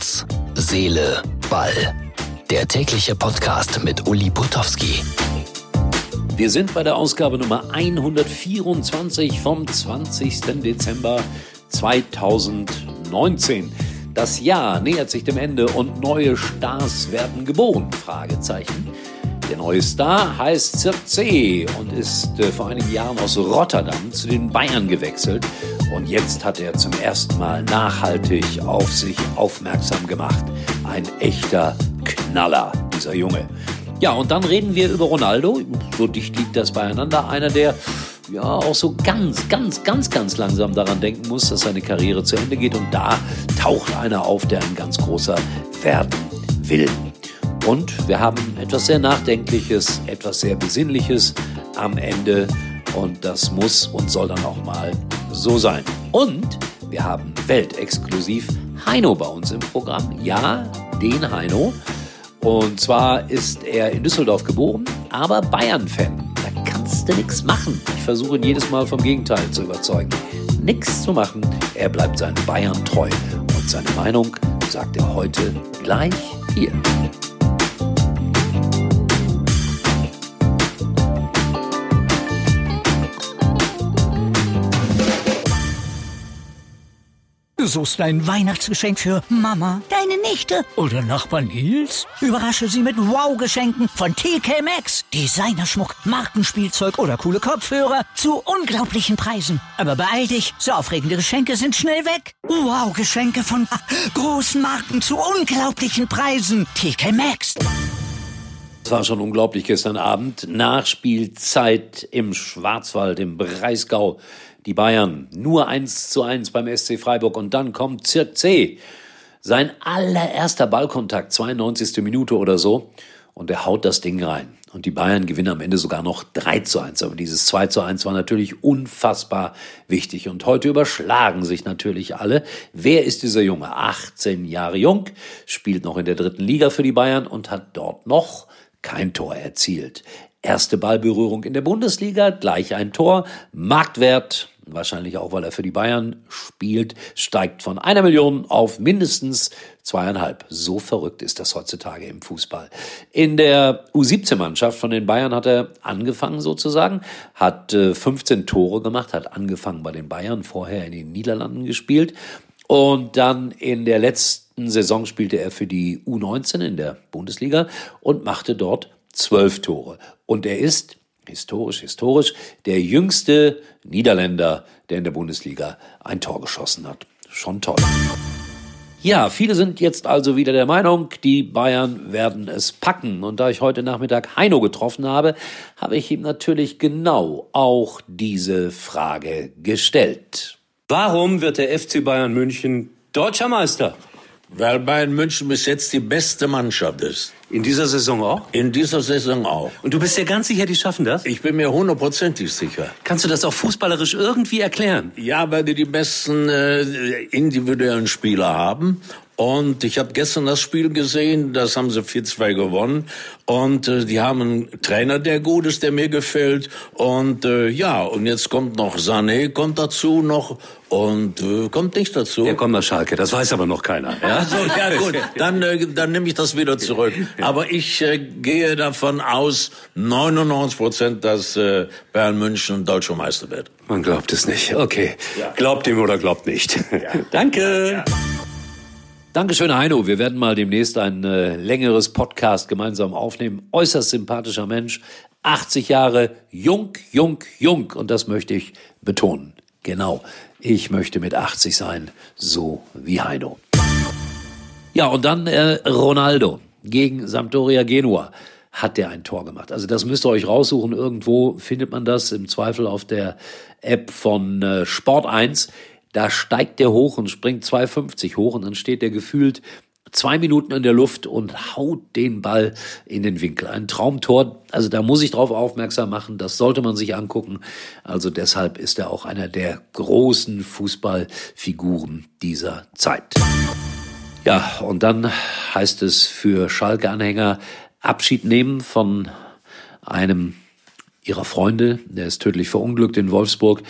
Herz, Seele, Ball. Der tägliche Podcast mit Uli Putowski. Wir sind bei der Ausgabe Nummer 124 vom 20. Dezember 2019. Das Jahr nähert sich dem Ende und neue Stars werden geboren? Fragezeichen. Der neue Star heißt Circe und ist äh, vor einigen Jahren aus Rotterdam zu den Bayern gewechselt. Und jetzt hat er zum ersten Mal nachhaltig auf sich aufmerksam gemacht. Ein echter Knaller, dieser Junge. Ja, und dann reden wir über Ronaldo. So dicht liegt das beieinander. Einer, der ja auch so ganz, ganz, ganz, ganz langsam daran denken muss, dass seine Karriere zu Ende geht. Und da taucht einer auf, der ein ganz großer werden will. Und wir haben etwas sehr Nachdenkliches, etwas sehr Besinnliches am Ende. Und das muss und soll dann auch mal so sein. Und wir haben weltexklusiv Heino bei uns im Programm. Ja, den Heino. Und zwar ist er in Düsseldorf geboren, aber Bayern-Fan. Da kannst du nichts machen. Ich versuche ihn jedes Mal vom Gegenteil zu überzeugen. Nichts zu machen. Er bleibt seinen Bayern treu. Und seine Meinung sagt er heute gleich hier. Du suchst ein Weihnachtsgeschenk für Mama, deine Nichte oder Nachbar Nils? Überrasche sie mit Wow-Geschenken von TK Maxx. Designerschmuck, Markenspielzeug oder coole Kopfhörer zu unglaublichen Preisen. Aber beeil dich, so aufregende Geschenke sind schnell weg. Wow-Geschenke von großen Marken zu unglaublichen Preisen. TK Maxx. Es war schon unglaublich gestern Abend. Nachspielzeit im Schwarzwald, im Breisgau. Die Bayern nur eins zu eins beim SC Freiburg und dann kommt Circe. Sein allererster Ballkontakt, 92. Minute oder so. Und er haut das Ding rein. Und die Bayern gewinnen am Ende sogar noch 3 zu 1. Aber dieses 2 zu 1 war natürlich unfassbar wichtig. Und heute überschlagen sich natürlich alle. Wer ist dieser Junge? 18 Jahre jung, spielt noch in der dritten Liga für die Bayern und hat dort noch kein Tor erzielt. Erste Ballberührung in der Bundesliga, gleich ein Tor. Marktwert, wahrscheinlich auch, weil er für die Bayern spielt, steigt von einer Million auf mindestens zweieinhalb. So verrückt ist das heutzutage im Fußball. In der U17-Mannschaft von den Bayern hat er angefangen sozusagen, hat 15 äh, Tore gemacht, hat angefangen bei den Bayern, vorher in den Niederlanden gespielt und dann in der letzten Saison spielte er für die U19 in der Bundesliga und machte dort zwölf Tore. Und er ist, historisch, historisch, der jüngste Niederländer, der in der Bundesliga ein Tor geschossen hat. Schon toll. Ja, viele sind jetzt also wieder der Meinung, die Bayern werden es packen. Und da ich heute Nachmittag Heino getroffen habe, habe ich ihm natürlich genau auch diese Frage gestellt. Warum wird der FC Bayern München deutscher Meister? Weil Bayern München bis jetzt die beste Mannschaft ist. In dieser Saison auch? In dieser Saison auch. Und du bist ja ganz sicher, die schaffen das? Ich bin mir hundertprozentig sicher. Kannst du das auch fußballerisch irgendwie erklären? Ja, weil die die besten äh, individuellen Spieler haben und ich habe gestern das Spiel gesehen, das haben sie 4-2 gewonnen. Und äh, die haben einen Trainer, der gut ist, der mir gefällt. Und äh, ja, und jetzt kommt noch Sané, kommt dazu noch und äh, kommt nicht dazu. Der kommt nach Schalke, das weiß aber noch keiner. Ja, so, ja gut, dann, äh, dann nehme ich das wieder zurück. Aber ich äh, gehe davon aus, 99 Prozent, dass äh, Bayern München deutscher Meister wird. Man glaubt es nicht. Okay, ja. glaubt ihm oder glaubt nicht. Ja. Danke. Ja. Dankeschön, Heino. Wir werden mal demnächst ein äh, längeres Podcast gemeinsam aufnehmen. Äußerst sympathischer Mensch, 80 Jahre, jung, jung, jung. Und das möchte ich betonen. Genau. Ich möchte mit 80 sein, so wie Heino. Ja, und dann äh, Ronaldo gegen Sampdoria Genua hat der ein Tor gemacht. Also das müsst ihr euch raussuchen. Irgendwo findet man das im Zweifel auf der App von äh, Sport 1. Da steigt der hoch und springt 2,50 hoch und dann steht der gefühlt zwei Minuten in der Luft und haut den Ball in den Winkel. Ein Traumtor. Also da muss ich drauf aufmerksam machen. Das sollte man sich angucken. Also deshalb ist er auch einer der großen Fußballfiguren dieser Zeit. Ja, und dann heißt es für Schalke-Anhänger Abschied nehmen von einem ihrer Freunde. Der ist tödlich verunglückt in Wolfsburg.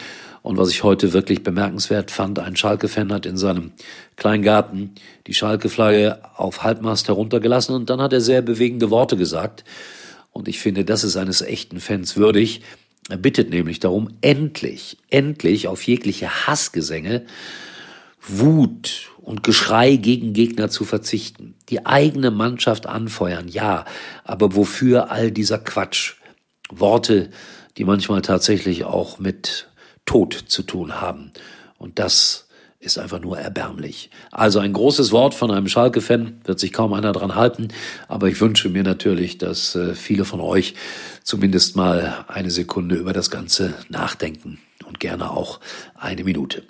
Und was ich heute wirklich bemerkenswert fand, ein Schalke-Fan hat in seinem kleinen Garten die Schalke-Flagge auf Halbmast heruntergelassen und dann hat er sehr bewegende Worte gesagt. Und ich finde, das ist eines echten Fans würdig. Er bittet nämlich darum, endlich, endlich auf jegliche Hassgesänge, Wut und Geschrei gegen Gegner zu verzichten. Die eigene Mannschaft anfeuern, ja, aber wofür all dieser Quatsch? Worte, die manchmal tatsächlich auch mit Tod zu tun haben. Und das ist einfach nur erbärmlich. Also ein großes Wort von einem Schalke-Fan, wird sich kaum einer dran halten, aber ich wünsche mir natürlich, dass äh, viele von euch zumindest mal eine Sekunde über das Ganze nachdenken und gerne auch eine Minute.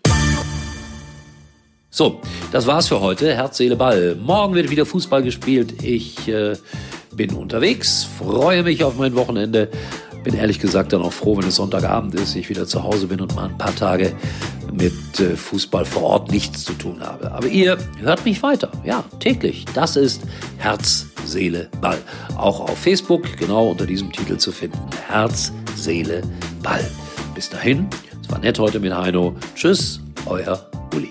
So, das war's für heute. Herz, Seele, Ball. Morgen wird wieder Fußball gespielt. Ich äh, bin unterwegs, freue mich auf mein Wochenende. Bin ehrlich gesagt dann auch froh, wenn es Sonntagabend ist, ich wieder zu Hause bin und mal ein paar Tage mit äh, Fußball vor Ort nichts zu tun habe. Aber ihr hört mich weiter. Ja, täglich. Das ist Herz, Seele, Ball. Auch auf Facebook genau unter diesem Titel zu finden. Herz, Seele, Ball. Bis dahin. Es war nett heute mit Heino. Tschüss, euer Uli.